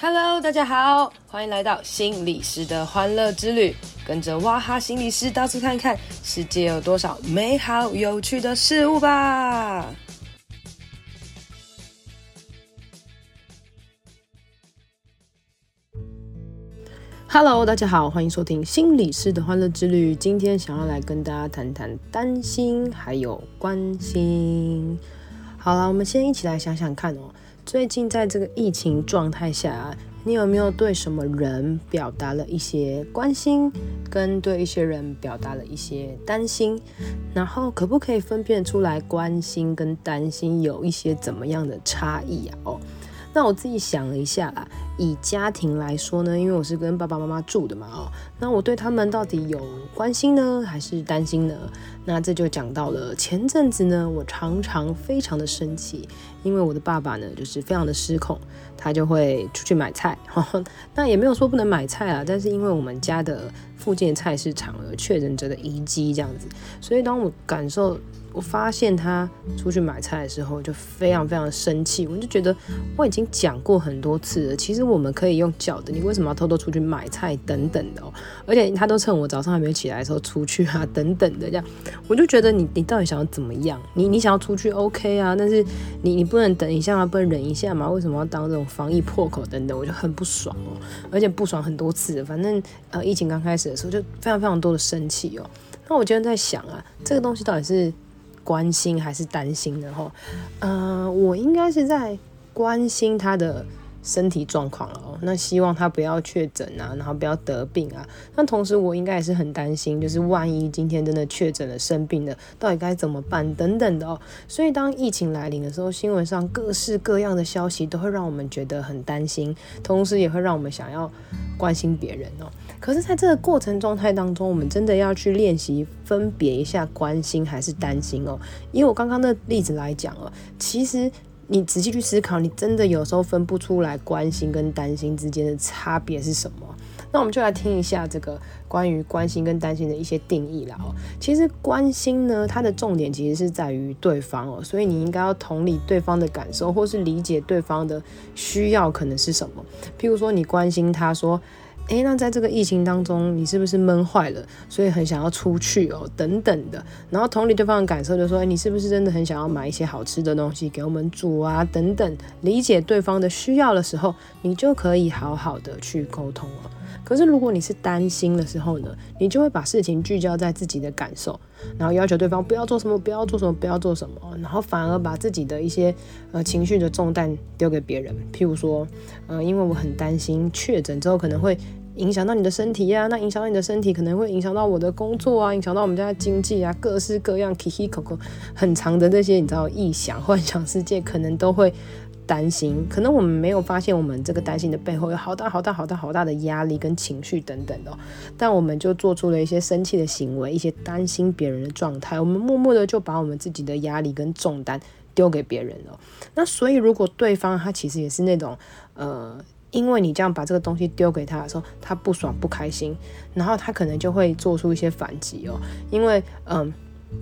Hello，大家好，欢迎来到心理师的欢乐之旅，跟着哇哈心理师到处看看，世界有多少美好有趣的事物吧。Hello，大家好，欢迎收听心理师的欢乐之旅。今天想要来跟大家谈谈担心还有关心。好了，我们先一起来想想看哦。最近在这个疫情状态下，你有没有对什么人表达了一些关心，跟对一些人表达了一些担心？然后可不可以分辨出来关心跟担心有一些怎么样的差异啊？哦。那我自己想了一下啦，以家庭来说呢，因为我是跟爸爸妈妈住的嘛，哦，那我对他们到底有关心呢，还是担心呢？那这就讲到了前阵子呢，我常常非常的生气，因为我的爸爸呢，就是非常的失控，他就会出去买菜，呵呵，那也没有说不能买菜啊，但是因为我们家的附近的菜市场有确诊者的遗迹这样子，所以当我感受。我发现他出去买菜的时候就非常非常生气，我就觉得我已经讲过很多次了，其实我们可以用叫的，你为什么要偷偷出去买菜等等的哦？而且他都趁我早上还没有起来的时候出去啊等等的这样，我就觉得你你到底想要怎么样？你你想要出去 OK 啊，但是你你不能等一下吗？不能忍一下吗？为什么要当这种防疫破口等等？我就很不爽哦，而且不爽很多次，反正呃疫情刚开始的时候就非常非常多的生气哦。那我今天在想啊，这个东西到底是。关心还是担心的哈？呃，我应该是在关心他的身体状况了哦。那希望他不要确诊啊，然后不要得病啊。那同时我应该也是很担心，就是万一今天真的确诊了、生病了，到底该怎么办等等的哦。所以当疫情来临的时候，新闻上各式各样的消息都会让我们觉得很担心，同时也会让我们想要关心别人哦。可是，在这个过程状态当中，我们真的要去练习分别一下关心还是担心哦。以我刚刚的例子来讲哦，其实你仔细去思考，你真的有时候分不出来关心跟担心之间的差别是什么。那我们就来听一下这个关于关心跟担心的一些定义了哦。其实关心呢，它的重点其实是在于对方哦，所以你应该要同理对方的感受，或是理解对方的需要可能是什么。譬如说，你关心他说。诶，那在这个疫情当中，你是不是闷坏了，所以很想要出去哦，等等的。然后同理对方的感受，就说，诶，你是不是真的很想要买一些好吃的东西给我们煮啊，等等。理解对方的需要的时候，你就可以好好的去沟通了。可是如果你是担心的时候呢，你就会把事情聚焦在自己的感受，然后要求对方不要做什么，不要做什么，不要做什么，然后反而把自己的一些呃情绪的重担丢给别人。譬如说，呃，因为我很担心确诊之后可能会。影响到你的身体呀、那影响到你的身体，可能会影响到我的工作啊，影响到我们家的经济啊，各式各样，K K 口口很长的这些，你知道，臆想、幻想世界，可能都会担心。可能我们没有发现，我们这个担心的背后有好大好大好大好大的压力跟情绪等等的，但我们就做出了一些生气的行为，一些担心别人的状态，我们默默的就把我们自己的压力跟重担丢给别人了。那所以，如果对方他其实也是那种，呃。因为你这样把这个东西丢给他的时候，他不爽不开心，然后他可能就会做出一些反击哦。因为嗯，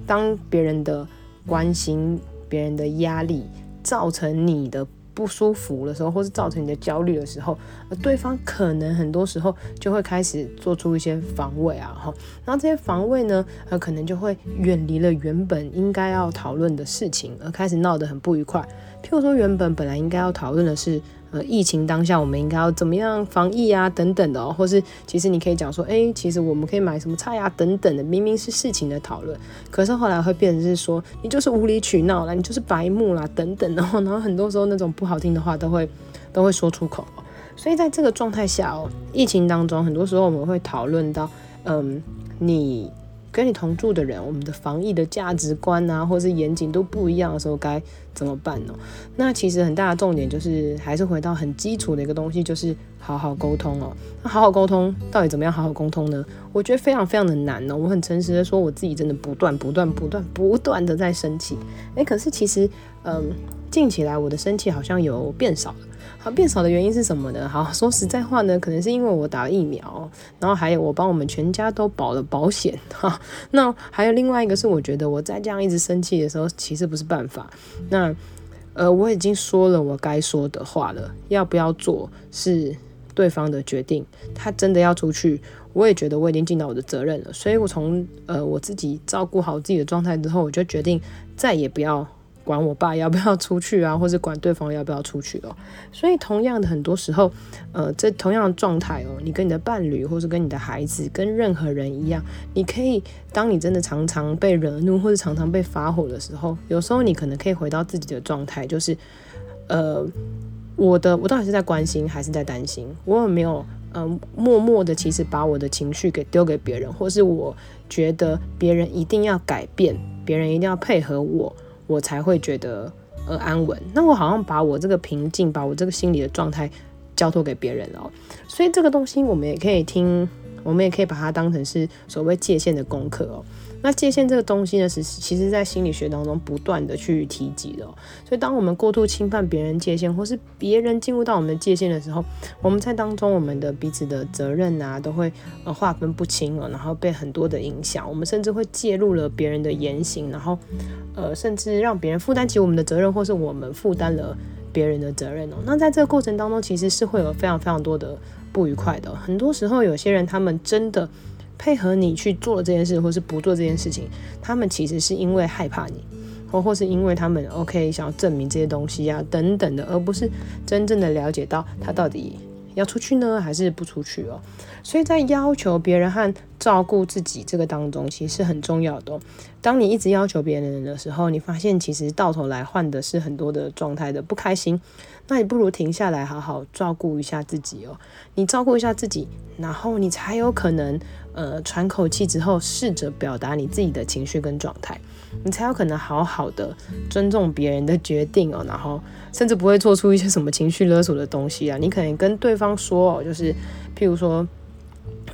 当别人的关心、别人的压力造成你的不舒服的时候，或是造成你的焦虑的时候，对方可能很多时候就会开始做出一些防卫啊，哈。然后这些防卫呢，呃，可能就会远离了原本应该要讨论的事情，而开始闹得很不愉快。譬如说，原本本来应该要讨论的是。呃，疫情当下我们应该要怎么样防疫啊，等等的哦，或是其实你可以讲说，哎，其实我们可以买什么菜啊，等等的，明明是事情的讨论，可是后来会变成是说，你就是无理取闹啦，你就是白目啦，等等的，然后很多时候那种不好听的话都会都会说出口，所以在这个状态下哦，疫情当中，很多时候我们会讨论到，嗯，你。跟你同住的人，我们的防疫的价值观啊，或是严谨都不一样的时候，该怎么办呢？那其实很大的重点就是，还是回到很基础的一个东西，就是好好沟通哦。那好好沟通，到底怎么样好好沟通呢？我觉得非常非常的难哦。我很诚实的说，我自己真的不断不断不断不断的在生气。诶，可是其实，嗯，近起来我的生气好像有变少了。好，变少的原因是什么呢？好，说实在话呢，可能是因为我打了疫苗，然后还有我帮我们全家都保了保险哈。那还有另外一个是，我觉得我再这样一直生气的时候，其实不是办法。那呃，我已经说了我该说的话了，要不要做是对方的决定。他真的要出去，我也觉得我已经尽到我的责任了。所以我从呃我自己照顾好自己的状态之后，我就决定再也不要。管我爸要不要出去啊，或者管对方要不要出去哦。所以同样的，很多时候，呃，这同样的状态哦，你跟你的伴侣，或是跟你的孩子，跟任何人一样，你可以，当你真的常常被惹怒，或者常常被发火的时候，有时候你可能可以回到自己的状态，就是，呃，我的我到底是在关心还是在担心？我有没有，嗯、默默的其实把我的情绪给丢给别人，或是我觉得别人一定要改变，别人一定要配合我。我才会觉得呃安稳。那我好像把我这个平静，把我这个心理的状态交托给别人了。所以这个东西我们也可以听，我们也可以把它当成是所谓界限的功课哦。那界限这个东西呢，是其实在心理学当中不断的去提及的。所以当我们过度侵犯别人界限，或是别人进入到我们的界限的时候，我们在当中我们的彼此的责任啊，都会呃划分不清了，然后被很多的影响。我们甚至会介入了别人的言行，然后呃甚至让别人负担起我们的责任，或是我们负担了别人的责任哦。那在这个过程当中，其实是会有非常非常多的不愉快的。很多时候，有些人他们真的。配合你去做这件事，或是不做这件事情，他们其实是因为害怕你，或或是因为他们 OK 想要证明这些东西啊等等的，而不是真正的了解到他到底要出去呢，还是不出去哦。所以在要求别人和照顾自己这个当中，其实是很重要的。当你一直要求别人的时候，你发现其实到头来换的是很多的状态的不开心。那你不如停下来，好好照顾一下自己哦。你照顾一下自己，然后你才有可能。呃，喘口气之后，试着表达你自己的情绪跟状态，你才有可能好好的尊重别人的决定哦，然后甚至不会做出一些什么情绪勒索的东西啊。你可能跟对方说哦，就是譬如说。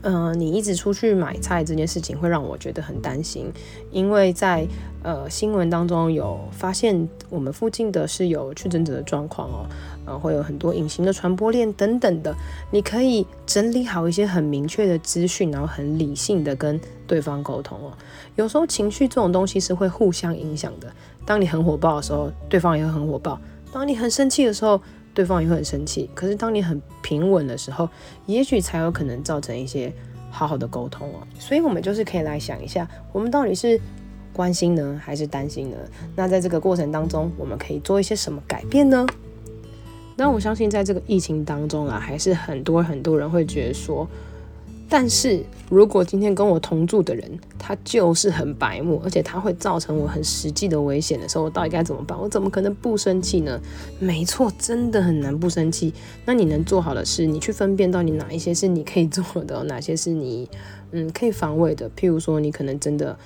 嗯、你一直出去买菜这件事情会让我觉得很担心，因为在呃新闻当中有发现我们附近的是有确诊者的状况哦，呃会有很多隐形的传播链等等的，你可以整理好一些很明确的资讯，然后很理性的跟对方沟通哦。有时候情绪这种东西是会互相影响的，当你很火爆的时候，对方也会很火爆；当你很生气的时候。对方也会很生气，可是当你很平稳的时候，也许才有可能造成一些好好的沟通哦。所以，我们就是可以来想一下，我们到底是关心呢，还是担心呢？那在这个过程当中，我们可以做一些什么改变呢？那我相信，在这个疫情当中啊，还是很多很多人会觉得说。但是如果今天跟我同住的人，他就是很白目，而且他会造成我很实际的危险的时候，我到底该怎么办？我怎么可能不生气呢？没错，真的很难不生气。那你能做好的是，你去分辨到底哪一些是你可以做的，哪些是你嗯可以防卫的。譬如说，你可能真的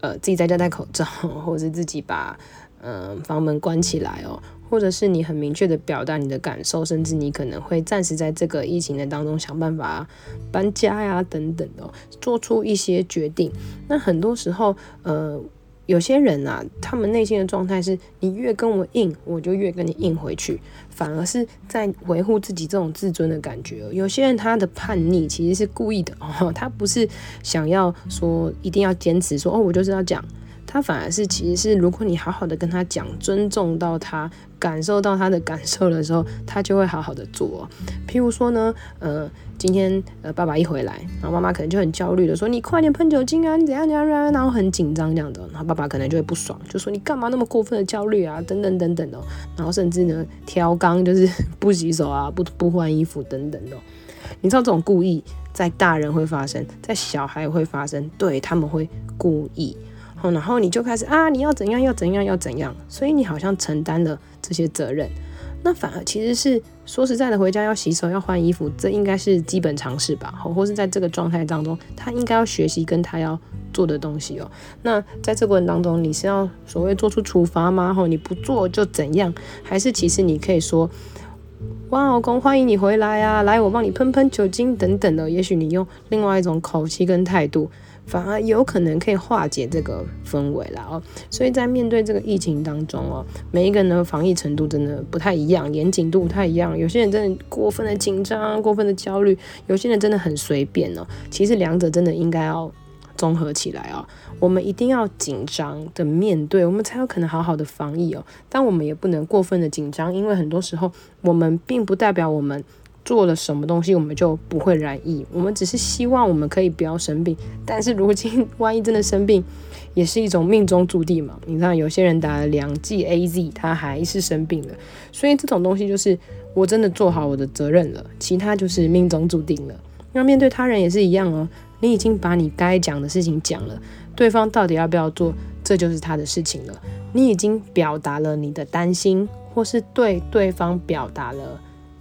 呃自己在家戴口罩，或者是自己把嗯、房门关起来哦。或者是你很明确的表达你的感受，甚至你可能会暂时在这个疫情的当中想办法搬家呀等等的，做出一些决定。那很多时候，呃，有些人啊，他们内心的状态是，你越跟我硬，我就越跟你硬回去，反而是在维护自己这种自尊的感觉。有些人他的叛逆其实是故意的哦，他不是想要说一定要坚持说哦，我就是要讲。他反而是，其实是，如果你好好的跟他讲，尊重到他，感受到他的感受的时候，他就会好好的做。譬如说呢，呃，今天呃爸爸一回来，然后妈妈可能就很焦虑的说：“你快点喷酒精啊，你怎样怎样，然后很紧张这样的，然后爸爸可能就会不爽，就说：“你干嘛那么过分的焦虑啊？等等等等的，然后甚至呢挑缸就是不洗手啊，不不换衣服等等的。你知道这种故意在大人会发生，在小孩会发生，对，他们会故意。然后你就开始啊，你要怎样，要怎样，要怎样，所以你好像承担了这些责任，那反而其实是说实在的，回家要洗手，要换衣服，这应该是基本常识吧？或是在这个状态当中，他应该要学习跟他要做的东西哦。那在这过程当中，你是要所谓做出处罚吗？吼，你不做就怎样？还是其实你可以说，哇，老公，欢迎你回来啊，来，我帮你喷喷酒精等等的。也许你用另外一种口气跟态度。反而有可能可以化解这个氛围了哦，所以在面对这个疫情当中哦，每一个人的防疫程度真的不太一样，严谨度不太一样。有些人真的过分的紧张、过分的焦虑，有些人真的很随便哦。其实两者真的应该要综合起来哦。我们一定要紧张的面对，我们才有可能好好的防疫哦。但我们也不能过分的紧张，因为很多时候我们并不代表我们做了什么东西，我们就不会染疫。我们只是希望我们可以不要生病。但是如今万一真的生病，也是一种命中注定嘛。你看有些人打了两剂 AZ，他还是生病了。所以这种东西就是我真的做好我的责任了，其他就是命中注定了。那面对他人也是一样哦。你已经把你该讲的事情讲了，对方到底要不要做，这就是他的事情了。你已经表达了你的担心，或是对对方表达了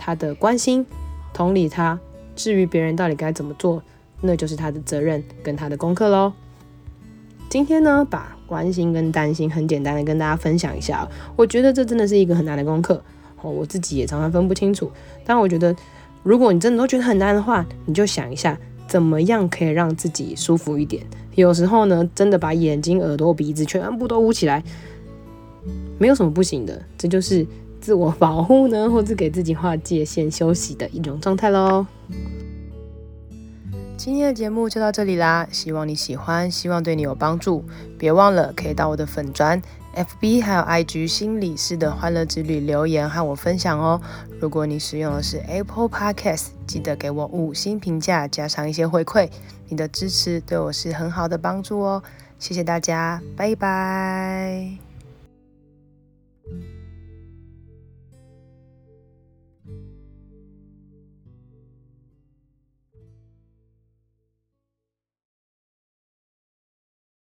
他的关心，同理他。至于别人到底该怎么做，那就是他的责任跟他的功课喽。今天呢，把关心跟担心很简单的跟大家分享一下，我觉得这真的是一个很难的功课哦，我自己也常常分不清楚。但我觉得，如果你真的都觉得很难的话，你就想一下。怎么样可以让自己舒服一点？有时候呢，真的把眼睛、耳朵、鼻子全部都捂起来，没有什么不行的。这就是自我保护呢，或是给自己划界限、休息的一种状态喽。今天的节目就到这里啦，希望你喜欢，希望对你有帮助。别忘了可以到我的粉专。FB 还有 IG 心理师的欢乐之旅留言和我分享哦。如果你使用的是 Apple Podcast，记得给我五星评价，加上一些回馈。你的支持对我是很好的帮助哦。谢谢大家，拜拜。